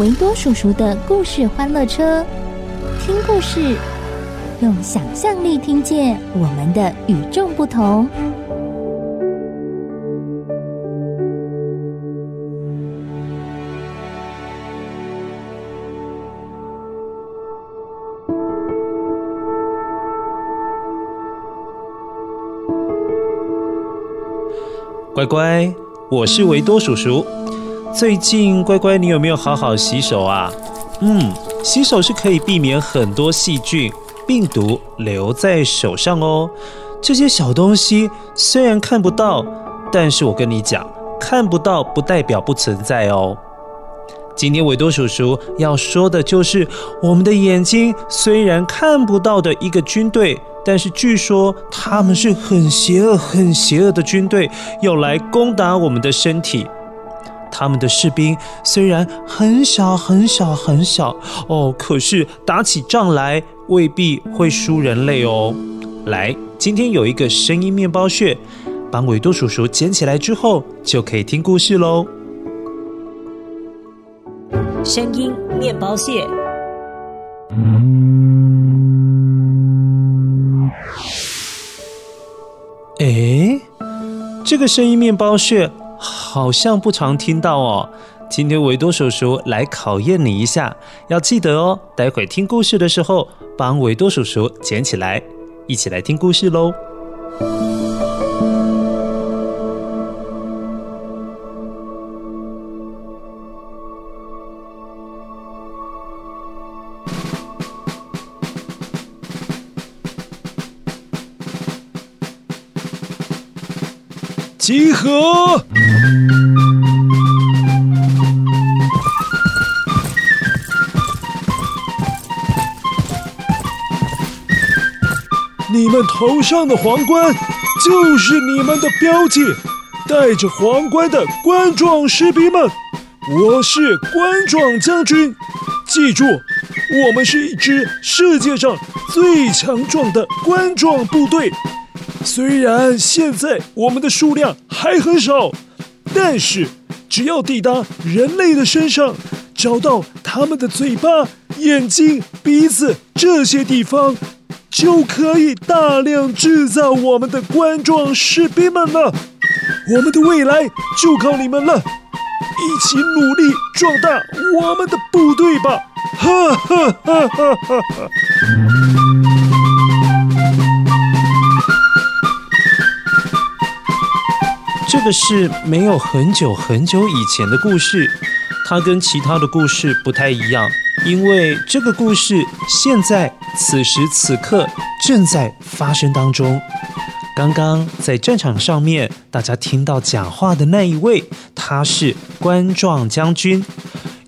维多叔叔的故事欢乐车，听故事，用想象力听见我们的与众不同。乖乖，我是维多叔叔。最近乖乖，你有没有好好洗手啊？嗯，洗手是可以避免很多细菌、病毒留在手上哦。这些小东西虽然看不到，但是我跟你讲，看不到不代表不存在哦。今天维多叔叔要说的就是我们的眼睛虽然看不到的一个军队。但是据说他们是很邪恶、很邪恶的军队，要来攻打我们的身体。他们的士兵虽然很小、很小、很小哦，可是打起仗来未必会输人类哦。来，今天有一个声音面包屑，帮维多叔叔捡起来之后，就可以听故事喽。声音面包屑。诶，这个声音面包屑好像不常听到哦。今天维多叔叔来考验你一下，要记得哦。待会听故事的时候，帮维多叔叔捡起来，一起来听故事喽。集合！你们头上的皇冠就是你们的标记，戴着皇冠的冠状士兵们，我是冠状将军。记住，我们是一支世界上最强壮的冠状部队。虽然现在我们的数量还很少，但是只要抵达人类的身上，找到他们的嘴巴、眼睛、鼻子这些地方，就可以大量制造我们的冠状士兵们了。我们的未来就靠你们了，一起努力壮大我们的部队吧！哈哈哈哈哈哈。这个是没有很久很久以前的故事，它跟其他的故事不太一样，因为这个故事现在此时此刻正在发生当中。刚刚在战场上面，大家听到讲话的那一位，他是冠状将军，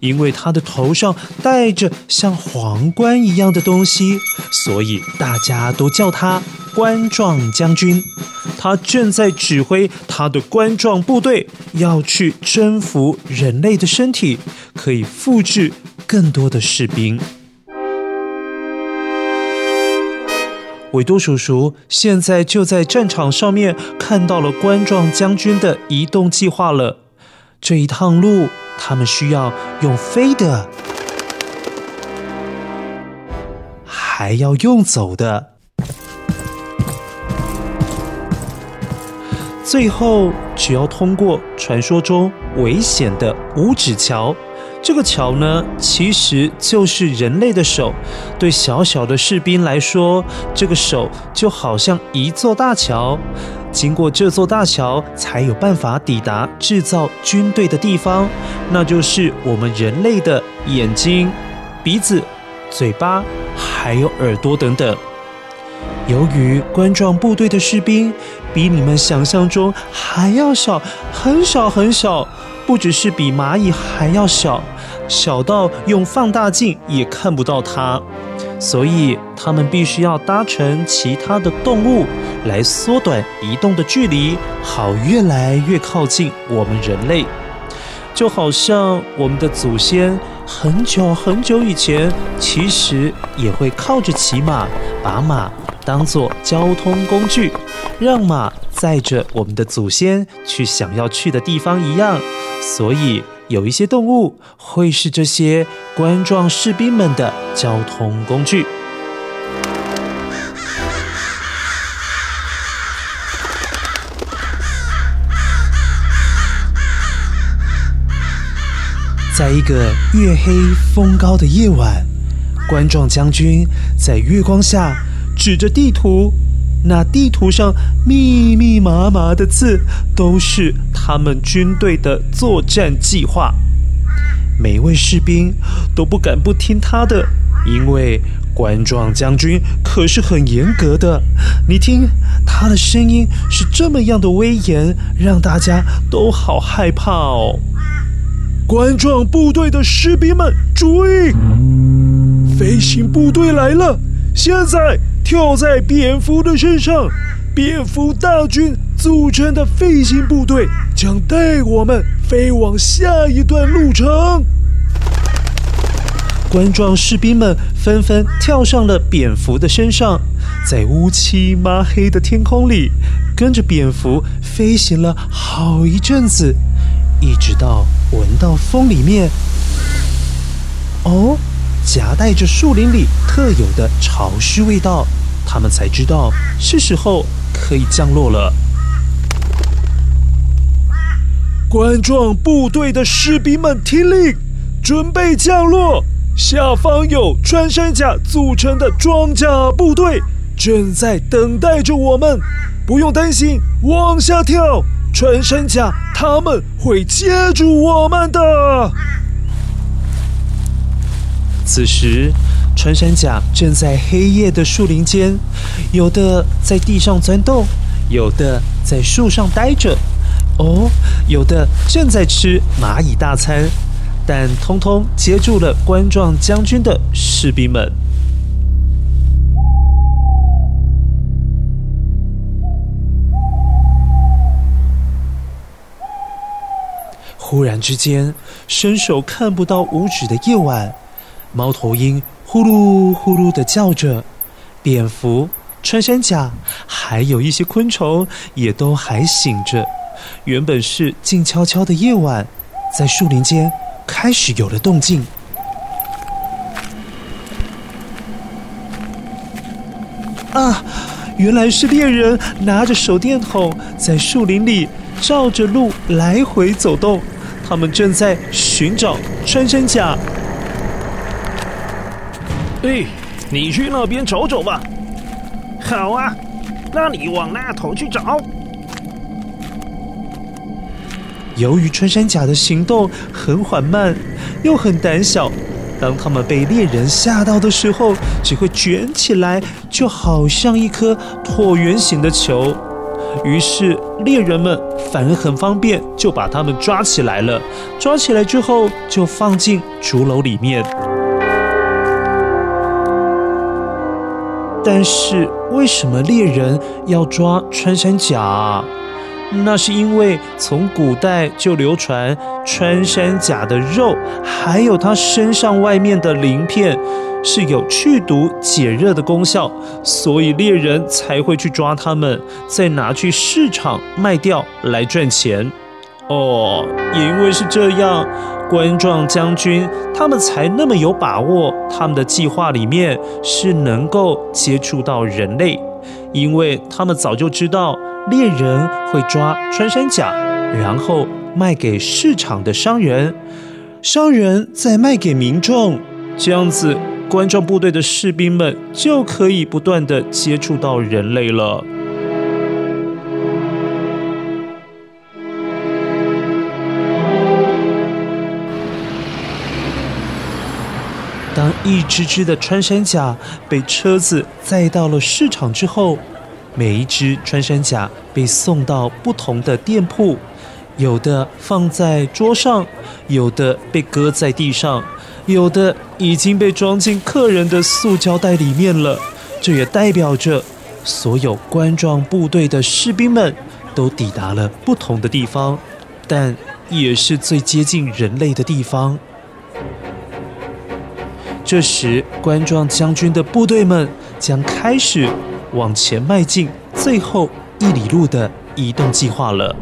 因为他的头上戴着像皇冠一样的东西，所以大家都叫他冠状将军。他正在指挥他的冠状部队要去征服人类的身体，可以复制更多的士兵。维多叔叔现在就在战场上面看到了冠状将军的移动计划了。这一趟路，他们需要用飞的，还要用走的。最后，只要通过传说中危险的五指桥，这个桥呢，其实就是人类的手。对小小的士兵来说，这个手就好像一座大桥。经过这座大桥，才有办法抵达制造军队的地方，那就是我们人类的眼睛、鼻子、嘴巴，还有耳朵等等。由于冠状部队的士兵比你们想象中还要小，很小很小，不只是比蚂蚁还要小，小到用放大镜也看不到它，所以他们必须要搭乘其他的动物来缩短移动的距离，好越来越靠近我们人类。就好像我们的祖先很久很久以前，其实也会靠着骑马，把马当做交通工具，让马载着我们的祖先去想要去的地方一样。所以有一些动物会是这些冠状士兵们的交通工具。在一个月黑风高的夜晚，冠状将军在月光下。指着地图，那地图上密密麻麻的字都是他们军队的作战计划。每位士兵都不敢不听他的，因为冠状将军可是很严格的。你听他的声音是这么样的威严，让大家都好害怕哦。冠状部队的士兵们注意，飞行部队来了，现在。跳在蝙蝠的身上，蝙蝠大军组成的飞行部队将带我们飞往下一段路程。冠状士兵们纷纷跳上了蝙蝠的身上，在乌漆抹黑的天空里，跟着蝙蝠飞行了好一阵子，一直到闻到风里面。哦。夹带着树林里特有的潮湿味道，他们才知道是时候可以降落了。冠状部队的士兵们听令，准备降落。下方有穿山甲组成的装甲部队正在等待着我们，不用担心，往下跳，穿山甲他们会接住我们的。此时，穿山甲正在黑夜的树林间，有的在地上钻洞，有的在树上待着，哦，有的正在吃蚂蚁大餐，但通通接住了冠状将军的士兵们。忽然之间，伸手看不到五指的夜晚。猫头鹰呼噜呼噜的叫着，蝙蝠、穿山甲，还有一些昆虫也都还醒着。原本是静悄悄的夜晚，在树林间开始有了动静。啊，原来是猎人拿着手电筒在树林里照着路来回走动，他们正在寻找穿山甲。对，你去那边走走吧。好啊，那你往那头去找。由于穿山甲的行动很缓慢，又很胆小，当他们被猎人吓到的时候，只会卷起来，就好像一颗椭圆形的球。于是猎人们反而很方便，就把他们抓起来了。抓起来之后，就放进竹篓里面。但是为什么猎人要抓穿山甲？那是因为从古代就流传，穿山甲的肉还有它身上外面的鳞片是有去毒解热的功效，所以猎人才会去抓它们，再拿去市场卖掉来赚钱。哦，也因为是这样，冠状将军他们才那么有把握，他们的计划里面是能够接触到人类，因为他们早就知道猎人会抓穿山甲，然后卖给市场的商人，商人再卖给民众，这样子冠状部队的士兵们就可以不断的接触到人类了。当一只只的穿山甲被车子载到了市场之后，每一只穿山甲被送到不同的店铺，有的放在桌上，有的被搁在地上，有的已经被装进客人的塑胶袋里面了。这也代表着所有冠状部队的士兵们都抵达了不同的地方，但也是最接近人类的地方。这时，冠状将军的部队们将开始往前迈进最后一里路的移动计划了。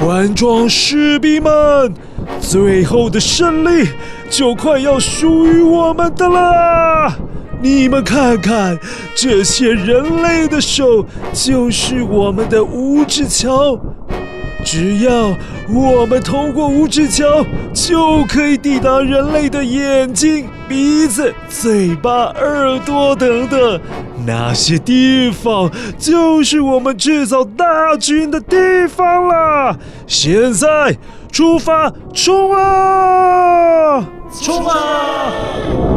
冠状士兵们，最后的胜利就快要属于我们的了！你们看看，这些人类的手，就是我们的五指桥。只要我们通过五指桥，就可以抵达人类的眼睛、鼻子、嘴巴、耳朵等等那些地方，就是我们制造大军的地方了。现在出发，冲啊！冲啊！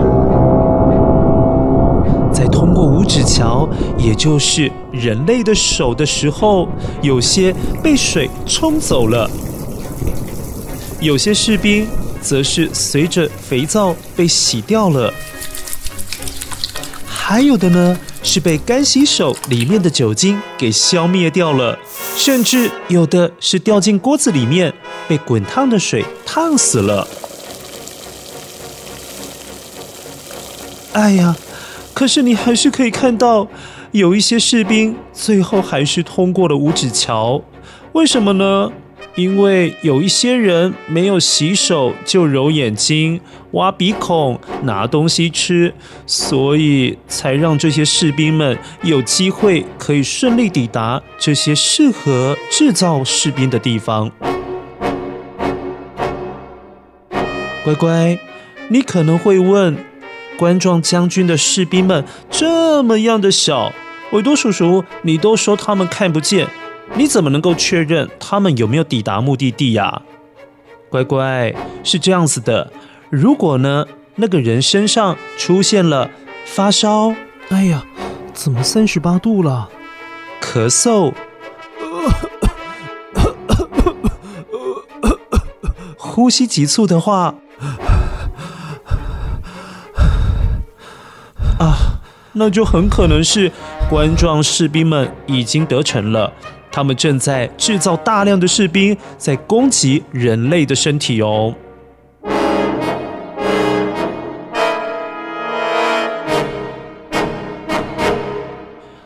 指桥，也就是人类的手的时候，有些被水冲走了，有些士兵则是随着肥皂被洗掉了，还有的呢是被干洗手里面的酒精给消灭掉了，甚至有的是掉进锅子里面，被滚烫的水烫死了。哎呀！可是你还是可以看到，有一些士兵最后还是通过了五指桥。为什么呢？因为有一些人没有洗手就揉眼睛、挖鼻孔、拿东西吃，所以才让这些士兵们有机会可以顺利抵达这些适合制造士兵的地方。乖乖，你可能会问。冠状将军的士兵们这么样的小，维多叔叔，你都说他们看不见，你怎么能够确认他们有没有抵达目的地呀？乖乖，是这样子的，如果呢，那个人身上出现了发烧，哎呀，怎么三十八度了？咳嗽，呼吸急促的话。啊，那就很可能是冠状士兵们已经得逞了，他们正在制造大量的士兵，在攻击人类的身体哦。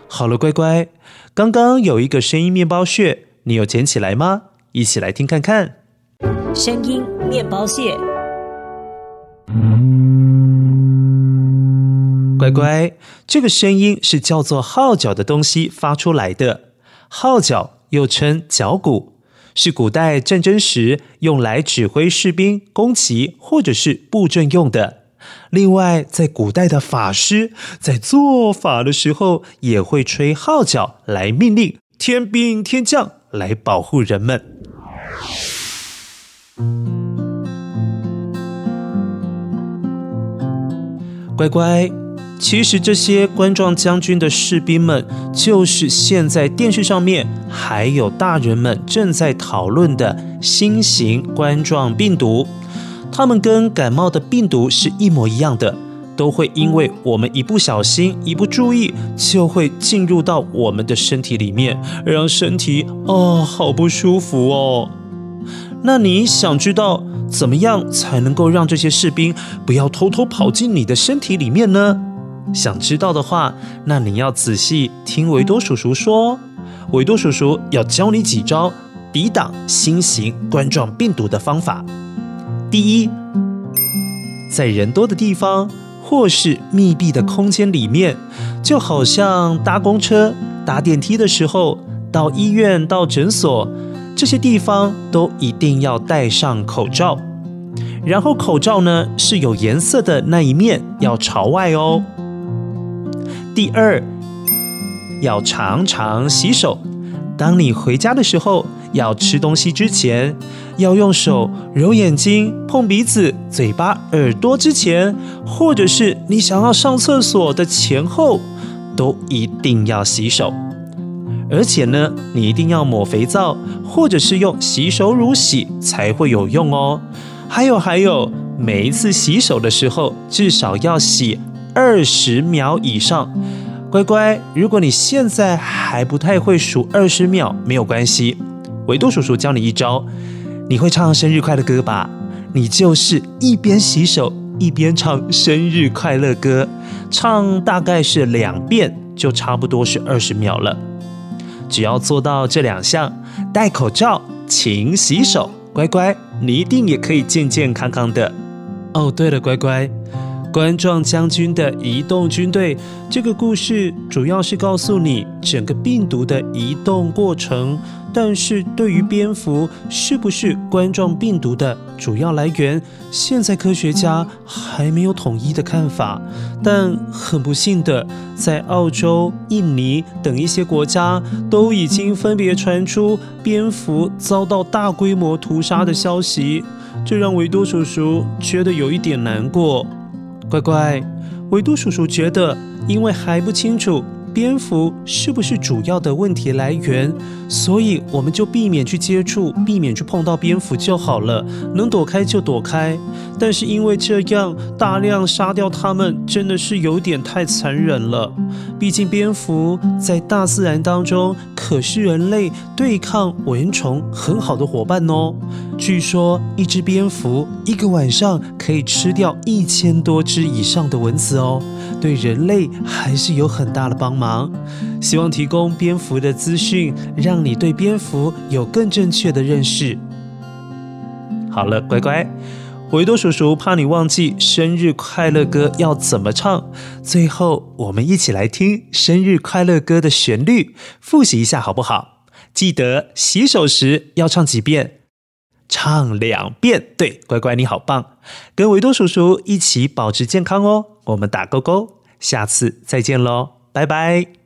好了，乖乖，刚刚有一个声音面包屑，你有捡起来吗？一起来听看看。声音面包屑。乖乖，这个声音是叫做号角的东西发出来的。号角又称角鼓，是古代战争时用来指挥士兵攻击或者是布阵用的。另外，在古代的法师在做法的时候，也会吹号角来命令天兵天将来保护人们。乖乖。其实这些冠状将军的士兵们，就是现在电视上面还有大人们正在讨论的新型冠状病毒。他们跟感冒的病毒是一模一样的，都会因为我们一不小心、一不注意，就会进入到我们的身体里面，让身体哦好不舒服哦。那你想知道怎么样才能够让这些士兵不要偷偷跑进你的身体里面呢？想知道的话，那你要仔细听维多叔叔说。维多叔叔要教你几招抵挡新型冠状病毒的方法。第一，在人多的地方或是密闭的空间里面，就好像搭公车、搭电梯的时候，到医院、到诊所这些地方，都一定要戴上口罩。然后口罩呢，是有颜色的那一面要朝外哦。第二，要常常洗手。当你回家的时候，要吃东西之前，要用手揉眼睛、碰鼻子、嘴巴、耳朵之前，或者是你想要上厕所的前后，都一定要洗手。而且呢，你一定要抹肥皂，或者是用洗手乳洗才会有用哦。还有还有，每一次洗手的时候，至少要洗二十秒以上。乖乖，如果你现在还不太会数二十秒，没有关系，维多叔叔教你一招。你会唱生日快乐歌吧？你就是一边洗手一边唱生日快乐歌，唱大概是两遍，就差不多是二十秒了。只要做到这两项，戴口罩，勤洗手，乖乖，你一定也可以健健康康的。哦，对了，乖乖。冠状将军的移动军队这个故事主要是告诉你整个病毒的移动过程，但是对于蝙蝠是不是冠状病毒的主要来源，现在科学家还没有统一的看法。但很不幸的，在澳洲、印尼等一些国家都已经分别传出蝙蝠遭到大规模屠杀的消息，这让维多叔叔觉得有一点难过。乖乖，唯独叔叔觉得，因为还不清楚蝙蝠是不是主要的问题来源，所以我们就避免去接触，避免去碰到蝙蝠就好了，能躲开就躲开。但是因为这样大量杀掉它们，真的是有点太残忍了。毕竟蝙蝠在大自然当中可是人类对抗蚊虫很好的伙伴哦。据说一只蝙蝠一个晚上可以吃掉一千多只以上的蚊子哦，对人类还是有很大的帮忙。希望提供蝙蝠的资讯，让你对蝙蝠有更正确的认识。好了，乖乖，维多叔叔怕你忘记生日快乐歌要怎么唱，最后我们一起来听生日快乐歌的旋律，复习一下好不好？记得洗手时要唱几遍。唱两遍，对，乖乖，你好棒！跟维多叔叔一起保持健康哦。我们打勾勾，下次再见喽，拜拜。